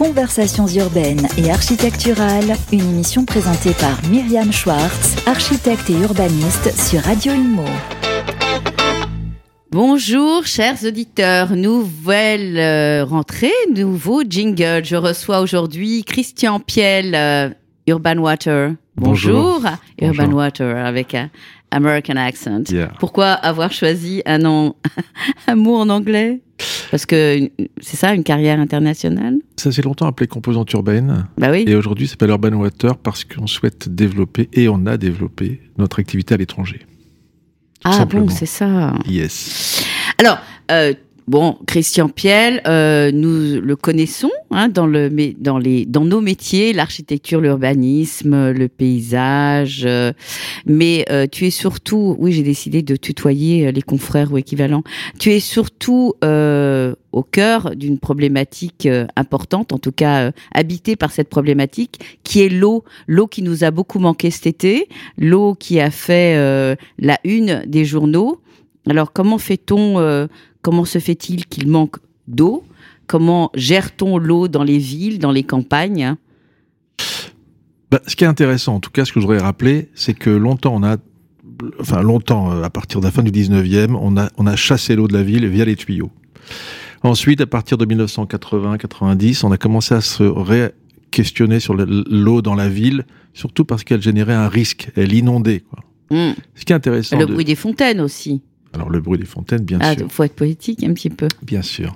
Conversations urbaines et architecturales, une émission présentée par Myriam Schwartz, architecte et urbaniste sur Radio Imo. Bonjour chers auditeurs, nouvelle euh, rentrée, nouveau jingle. Je reçois aujourd'hui Christian Piel, euh, Urban Water. Bonjour, Urban. Water avec un American accent. Yeah. Pourquoi avoir choisi un nom, un mot en anglais? Parce que c'est ça, une carrière internationale? Ça s'est longtemps appelé composante urbaine Bah oui. et aujourd'hui ça s'appelle Urban Water parce qu'on souhaite développer et on a développé notre activité à l'étranger. ah simplement. bon, c'est ça. Yes. Alors, euh, bon, Christian Piel, euh, nous le connaissons hein, dans, le, dans, les, dans nos métiers, l'architecture, l'urbanisme, le paysage. euh, mais euh, tu es surtout, oui, j'ai décidé de tutoyer euh, les confrères ou équivalents. Tu es surtout euh, au cœur d'une problématique euh, importante, en tout cas habitée par cette problématique, qui est l'eau. L'eau qui nous a beaucoup manqué cet été, l'eau qui a fait la une des journaux. Alors, comment fait-on, comment se fait-il qu'il manque d'eau? Comment gère-t-on l'eau dans les villes, dans les campagnes? Bah, ce qui est intéressant, en tout cas ce que je voudrais rappeler, c'est que longtemps on a, enfin longtemps, euh, à partir de la fin du 19e, on a, on a chassé l'eau de la ville via les tuyaux. Ensuite, à partir de 1980-90, on a commencé à se ré-questionner sur le- l'eau dans la ville, surtout parce qu'elle générait un risque, elle inondait. Quoi. Hmm. Ce qui est intéressant, Le de- bruit des fontaines aussi. Alors le bruit des fontaines, bien Ah, sûr. faut être poétique un petit peu. Bien sûr.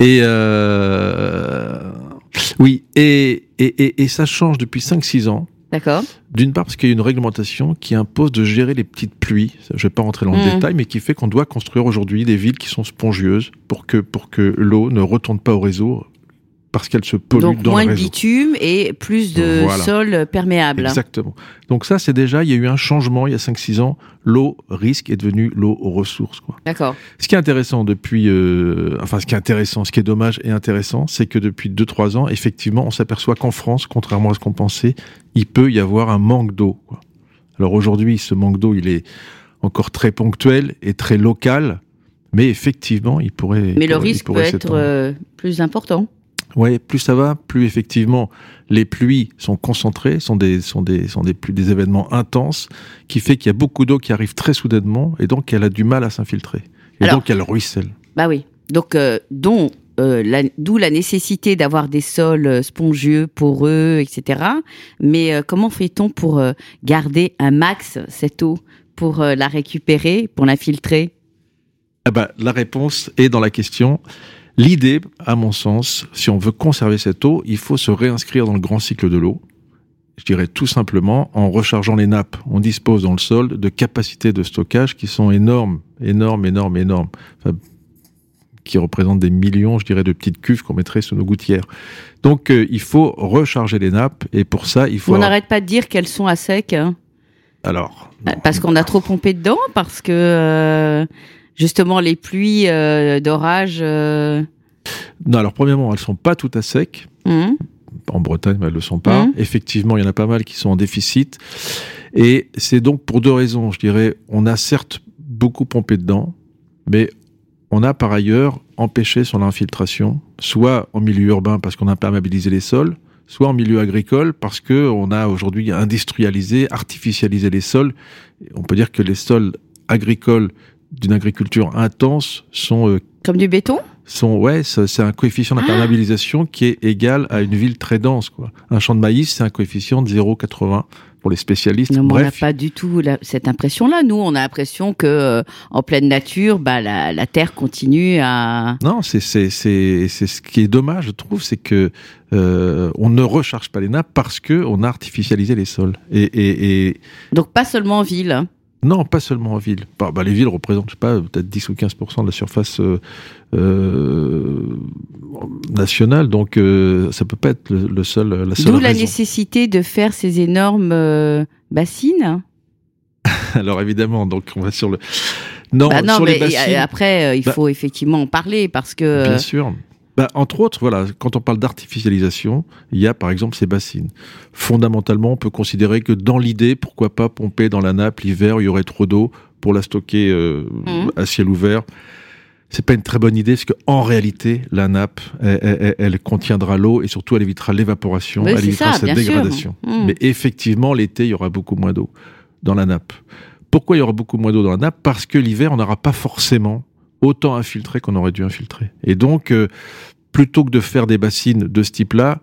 Et euh, oui, et, et, et, et ça change depuis 5-6 ans. D'accord D'une part parce qu'il y a une réglementation qui impose de gérer les petites pluies. Je ne vais pas rentrer dans le Mm. détail, mais qui fait qu'on doit construire aujourd'hui des villes qui sont spongieuses pour que, pour que l'eau ne retourne pas au réseau parce qu'elle se pollue Donc dans moins le de réseau. bitume et plus de Voilà. sol perméable. Exactement. Donc ça, c'est déjà, il y a eu un changement il y a 5-6 ans. L'eau risque est devenue l'eau aux ressources. D'accord. Ce qui est intéressant depuis, euh, enfin ce qui est intéressant, ce qui est dommage et intéressant, c'est que depuis 2-3 ans, effectivement, on s'aperçoit qu'en France, contrairement à ce qu'on pensait, il peut y avoir un manque d'eau. Alors aujourd'hui, ce manque d'eau, il est encore très ponctuel et très local, mais effectivement, il pourrait. Mais il le pourrait- risque peut pourrait être s'étendre. euh, plus important. Ouais, plus ça va, plus effectivement les pluies sont concentrées, sont des sont des sont des plus des événements intenses qui fait qu'il y a beaucoup d'eau qui arrive très soudainement et donc elle a du mal à s'infiltrer. Et Alors- donc elle ruisselle. Bah oui. Donc, euh, dont, euh, d'où la nécessité d'avoir des sols euh, spongieux, poreux, etc. Mais euh, comment fait-on pour garder un max cette eau, pour la récupérer, pour la filtrer Ah bah, la réponse est dans la question. L'idée, à mon sens, si on veut conserver cette eau, il faut se réinscrire dans le grand cycle de l'eau. Je dirais tout simplement en rechargeant les nappes. On dispose dans le sol de capacités de stockage qui sont énormes, énormes, énormes, énormes. Enfin, qui représentent des millions, je dirais, de petites cuves qu'on mettrait sous nos gouttières. Donc, euh, il faut recharger les nappes et pour ça, il faut. On n'arrête pas de dire qu'elles sont à sec, hein, Alors, parce qu'on a trop pompé dedans, parce que euh, justement les pluies euh, d'orage. euh, non, alors premièrement, elles sont pas tout à sec. hum, en Bretagne, elles ne le sont pas. Mhm. Effectivement, il y en a pas mal qui sont en déficit. Et c'est donc pour deux raisons, je dirais. On a certes beaucoup pompé dedans, mais on a par ailleurs empêché son infiltration, soit en milieu urbain parce qu'on a imperméabilisé les sols, soit en milieu agricole parce que on a aujourd'hui industrialisé, artificialisé les sols. On peut dire que les sols agricoles d'une agriculture intense sont euh, comme du béton. sont ouais, c'est un coefficient d'imperméabilisation qui est égal à une ville très dense. Quoi. Un champ de maïs, c'est un coefficient de 0,80 pour les spécialistes. Non, on n'a pas du tout la- cette impression-là. Nous, on a l'impression que euh, en pleine nature, bah, la, la terre continue à. non, c'est c'est c'est c'est ce qui est dommage, je trouve, c'est que euh, on ne recharge pas les nappes parce que on a artificialisé les sols. Et, et, et Donc pas seulement en ville. Non, pas seulement en ville. Bah, bah, les villes représentent, je sais pas, peut-être 10 ou 15% de la surface euh, euh, nationale, donc euh, ça peut pas être le, le seul, la seule D'où la nécessité de faire ces énormes euh, bassines. Alors évidemment, donc on va sur le. Non, Bah non, sur mais les bassines, après, il Bah- faut effectivement en parler parce que. bien sûr. Bah, entre autres, voilà, quand on parle d'artificialisation, il y a par exemple ces bassines. Fondamentalement, on peut considérer que dans l'idée, pourquoi pas pomper dans la nappe l'hiver, il y aurait trop d'eau pour la stocker euh, Mhm. à ciel ouvert. c'est pas une très bonne idée parce qu'en réalité, la nappe, elle, contiendra l'eau et surtout elle évitera l'évaporation, elle évitera sa dégradation. Hmm. Mais effectivement, l'été, il y aura beaucoup moins d'eau dans la nappe. Pourquoi il y aura beaucoup moins d'eau dans la nappe? Parce que l'hiver, on n'aura pas forcément autant infiltré qu'on aurait dû infiltrer. Et donc, euh, plutôt que de faire des bassines de ce type-là,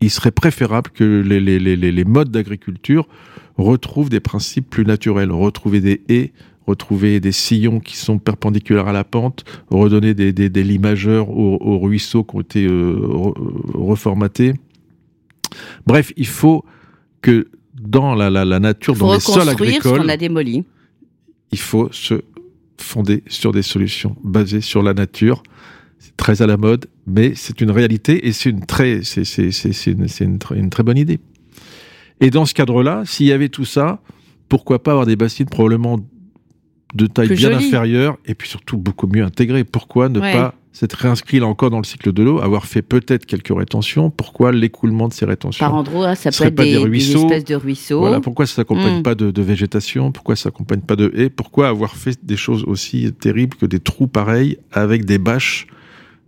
il serait préférable que les, les, les, les modes d'agriculture retrouvent des principes plus naturels, retrouver des haies, retrouver des sillons qui sont perpendiculaires à la pente, redonner des, des, des limageurs aux, ruisseaux qui ont été euh, reformatés. Bref, il faut que dans la, la, la nature, dans les sols agricoles, ce a démoli. il faut se fonder sur des solutions basées sur la nature. C'est très à la mode, mais c'est une réalité et c'est une très, c'est, c'est, c'est, une, une, une très bonne idée. Et dans ce cadre-là, s'il y avait tout ça, pourquoi pas avoir des bassines probablement de taille bien inférieure et puis surtout beaucoup mieux intégrées Pourquoi ne pas s'être réinscrit là encore dans le cycle de l'eau, avoir fait peut-être quelques rétentions. Pourquoi l'écoulement de ces rétentions Par endroit, ça peut être des, ruisseaux, espèces de ruisseaux. Voilà, pourquoi ça s'accompagne hmm. pas de, de, végétation? Pourquoi ça s'accompagne pas de haies? Pourquoi avoir fait des choses aussi terribles que des trous pareils avec des bâches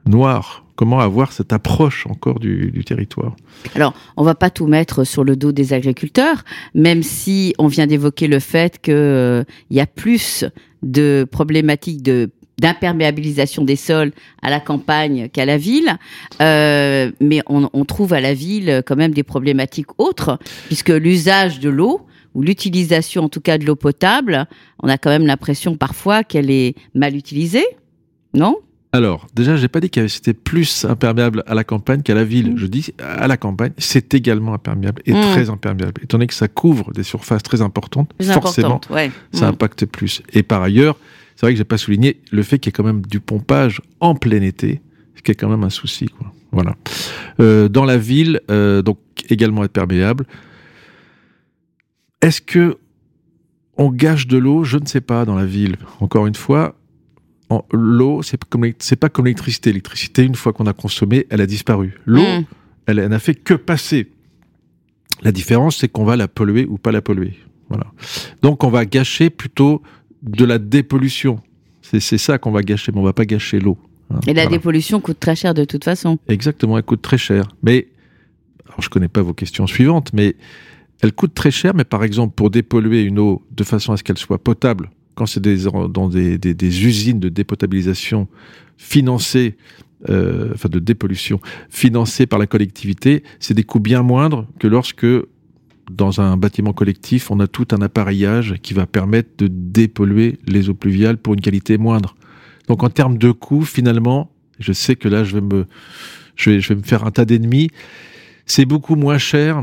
noires? Comment avoir cette approche encore du, territoire? Alors, on va pas tout mettre sur le dos des agriculteurs, même si on vient d'évoquer le fait qu'il euh, y a plus de problématiques de d'imperméabilisation des sols à la campagne qu'à la ville, euh, mais on, on, trouve à la ville quand même des problématiques autres, puisque l'usage de l'eau ou l'utilisation en tout cas de l'eau potable, on a quand même l'impression parfois qu'elle est mal utilisée, non? Alors, déjà, j'ai pas dit que c'était plus imperméable à la campagne qu'à la ville. Mmh. Je dis à la campagne, c'est également imperméable et mmh. très imperméable. Étant donné que ça couvre des surfaces très importantes, forcément, ça mmh. impacte plus. Et par ailleurs, c'est vrai que j'ai pas souligné le fait qu'il y ait quand même du pompage en plein été, ce qui est quand même un souci. Quoi. Voilà. Euh, dans la ville, euh, donc également imperméable. Est-ce que on gâche de l'eau? Je ne sais pas dans la ville. Encore une fois, l'eau, c'est comme c'est pas comme l'électricité. L'électricité, une fois qu'on a consommé, elle a disparu. L'eau, mm. elle, n'a fait que passer. La différence, c'est qu'on va la polluer ou pas la polluer. Voilà. Donc, on va gâcher plutôt de la dépollution. C'est ça qu'on va gâcher, mais on va pas gâcher l'eau. Hein. Et la dépollution coûte très cher de toute façon. Exactement, elle coûte très cher. Mais, alors je connais pas vos questions suivantes, mais elle coûte très cher. Mais par exemple, pour dépolluer une eau de façon à ce qu'elle soit potable, quand c'est dans des, des, des, usines de dépotabilisation financées, euh, enfin de dépollution, financées par la collectivité, c'est des coûts bien moindres que lorsque dans un bâtiment collectif, on a tout un appareillage qui va permettre de dépolluer les eaux pluviales pour une qualité moindre. Donc en termes de coûts, finalement, je sais que là, je vais me, je vais, je vais me faire un tas d'ennemis. C'est beaucoup moins cher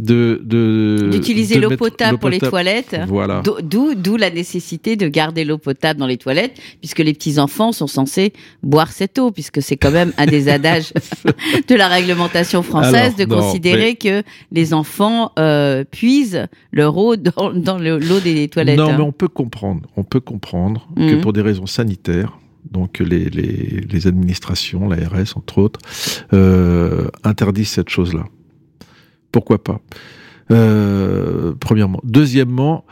de d'utiliser l'eau potable pour les toilettes. Voilà. D'où d'où la nécessité de garder l'eau potable dans les toilettes puisque les petits enfants sont censés boire cette eau puisque c'est quand même un des adages de la réglementation française de considérer que les enfants euh, puisent leur eau dans, dans l'eau des toilettes. Non, mais on peut comprendre, on peut comprendre que mhm. pour des raisons sanitaires donc les, les, les administrations, l'ARS entre autres, euh, interdisent cette chose-là pourquoi pas? Euh, Premièrement. Deuxièmement,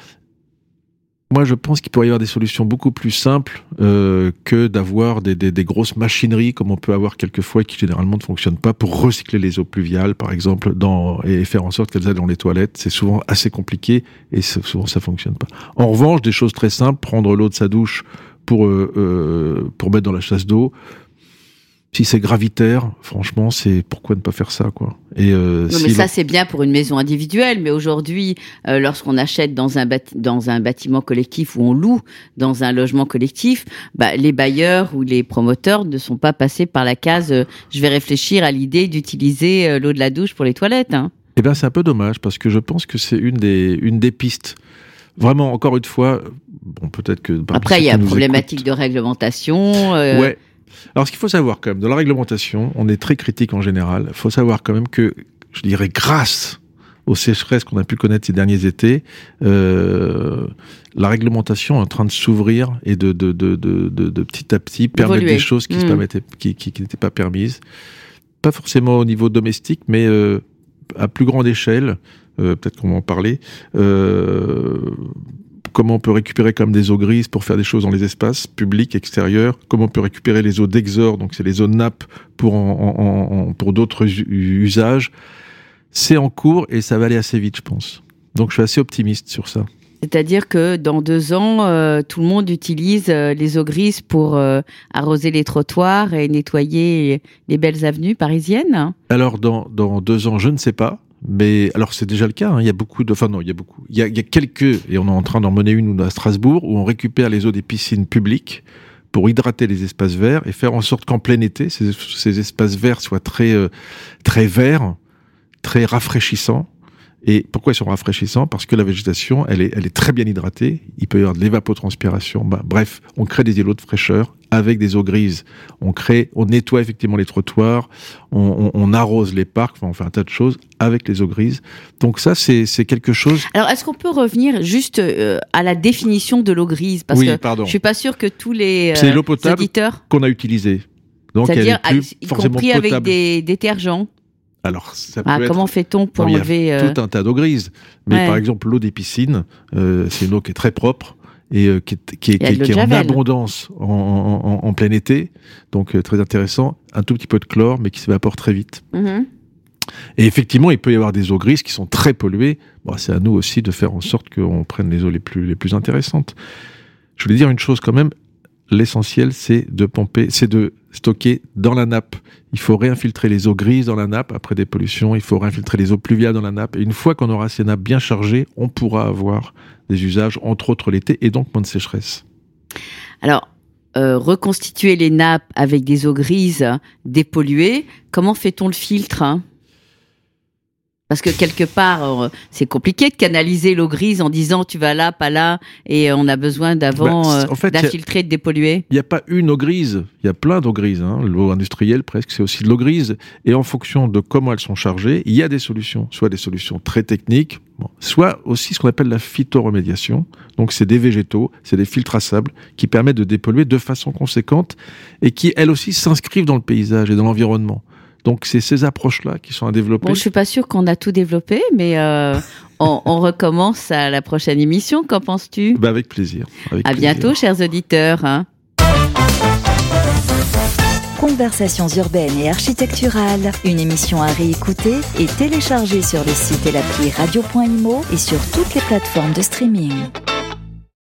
moi, je pense qu'il pourrait y avoir des solutions beaucoup plus simples euh, que d'avoir des, grosses machineries comme on peut avoir quelquefois qui généralement ne fonctionnent pas pour recycler les eaux pluviales, par exemple, et faire en sorte qu'elles aillent dans les toilettes. C'est souvent assez compliqué et souvent ça fonctionne pas. En revanche, des choses très simples, prendre l'eau de sa douche pour euh, pour mettre dans la chasse d'eau, si c'est gravitaire, franchement, c'est pourquoi ne pas faire ça, quoi. Et euh, non, mais ça c'est bien pour une maison individuelle, mais aujourd'hui, euh, lorsqu'on achète dans un dans un bâtiment collectif ou on loue dans un logement collectif, bah, les bailleurs ou les promoteurs ne sont pas passés par la case. Euh, je vais réfléchir à l'idée d'utiliser euh, l'eau de la douche pour les toilettes. Hein. Eh bien, c'est un peu dommage parce que je pense que c'est une des une des pistes. Vraiment, encore une fois, bon, peut-être que. Après, il y a une problématique de réglementation. Ouais. Alors, ce qu'il faut savoir quand même, dans la réglementation, on est très critique en général. Il faut savoir quand même que, je dirais, grâce aux sécheresses qu'on a pu connaître ces derniers étés, euh, la réglementation est en train de s'ouvrir et de, de, de, de, petit à petit permettre des choses qui mmh. qui, qui, n'étaient pas permises. Pas forcément au niveau domestique, mais euh, à plus grande échelle. Euh, peut-être qu'on va en parler. Comment on peut récupérer comme des eaux grises pour faire des choses dans les espaces publics, extérieurs, comment on peut récupérer les eaux d'exor, donc c'est les eaux de nappe pour, pour d'autres usages. C'est en cours et ça va aller assez vite, je pense. Donc je suis assez optimiste sur ça. C'est-à-dire que dans deux ans, euh, tout le monde utilise euh, les eaux grises pour euh, arroser les trottoirs et nettoyer les belles avenues parisiennes Alors dans, dans deux ans, je ne sais pas. Mais alors c'est déjà le cas. Hein. Il y a beaucoup de, enfin non, il y a beaucoup. Il y a, quelques et on est en train d'en mener une à Strasbourg où on récupère les eaux des piscines publiques pour hydrater les espaces verts et faire en sorte qu'en plein été ces, ces, espaces verts soient très très verts, très rafraîchissants et pourquoi ils sont rafraîchissants? Parce que la végétation, elle est, elle est très bien hydratée. Il peut y avoir de l'évapotranspiration. Bah, bref, on crée des îlots de fraîcheur avec des eaux grises. On crée, on nettoie effectivement les trottoirs, on, on, on arrose les parcs, enfin, on fait un tas de choses avec les eaux grises. Donc ça, c'est quelque chose. Alors, est-ce qu'on peut revenir juste euh, à la définition de l'eau grise? Parce oui, que pardon. je suis pas sûr que tous les euh, l'eau potable qu'on a utilisée. Donc, c'est-à-dire, elle est plus y forcément compris potable. avec des détergents. Alors, ça peut Ah, être comment fait-on pour Non, il y a enlever euh, tout un tas d'eau grise. Mais Ouais. par exemple, l'eau des piscines, euh, c'est une eau qui est très propre et euh, qui est, qui est, qui en abondance en, en- en- en plein été. Donc, euh, très intéressant. Un tout petit peu de chlore, mais qui s'évapore très vite. mhm. Et effectivement, il peut y avoir des eaux grises qui sont très polluées. Bon, c'est à nous aussi de faire en sorte qu'on prenne les eaux les plus, les plus intéressantes. Je voulais dire une chose quand même. L'essentiel, c'est de pomper, c'est de stocker dans la nappe. Il faut réinfiltrer les eaux grises dans la nappe après des pollutions. Il faut réinfiltrer les eaux pluviales dans la nappe. Et une fois qu'on aura ces nappes bien chargées, on pourra avoir des usages, entre autres l'été, et donc moins de sécheresse. Alors, euh, reconstituer les nappes avec des eaux grises dépolluées, comment fait-on le filtre hein? Parce que quelque part, euh, c'est compliqué de canaliser l'eau grise en disant tu vas là, pas là, et on a besoin d'avant Bah, euh, en fait, de dépolluer. Il n'y a pas une eau grise, il y a plein d'eau grises. Hein. L'eau industrielle, presque, c'est aussi de l'eau grise. Et en fonction de comment elles sont chargées, il y a des solutions. Soit des solutions très techniques, bon, soit aussi ce qu'on appelle la phytoremédiation. Donc, c'est des végétaux, c'est des filtres à sable qui permettent de dépolluer de façon conséquente et qui, elles aussi, s'inscrivent dans le paysage et dans l'environnement. Donc, c'est ces approches-là qui sont à développer. Bon, je suis pas sûre qu'on a tout développé, mais euh, on, on recommence à la prochaine émission. Qu'en penses-tu? Bah, avec plaisir. Avec À plaisir. bientôt, chers auditeurs. hein. Conversations urbaines et architecturales, une émission à réécouter et télécharger sur le site et l'appli radio.imo et sur toutes les plateformes de streaming.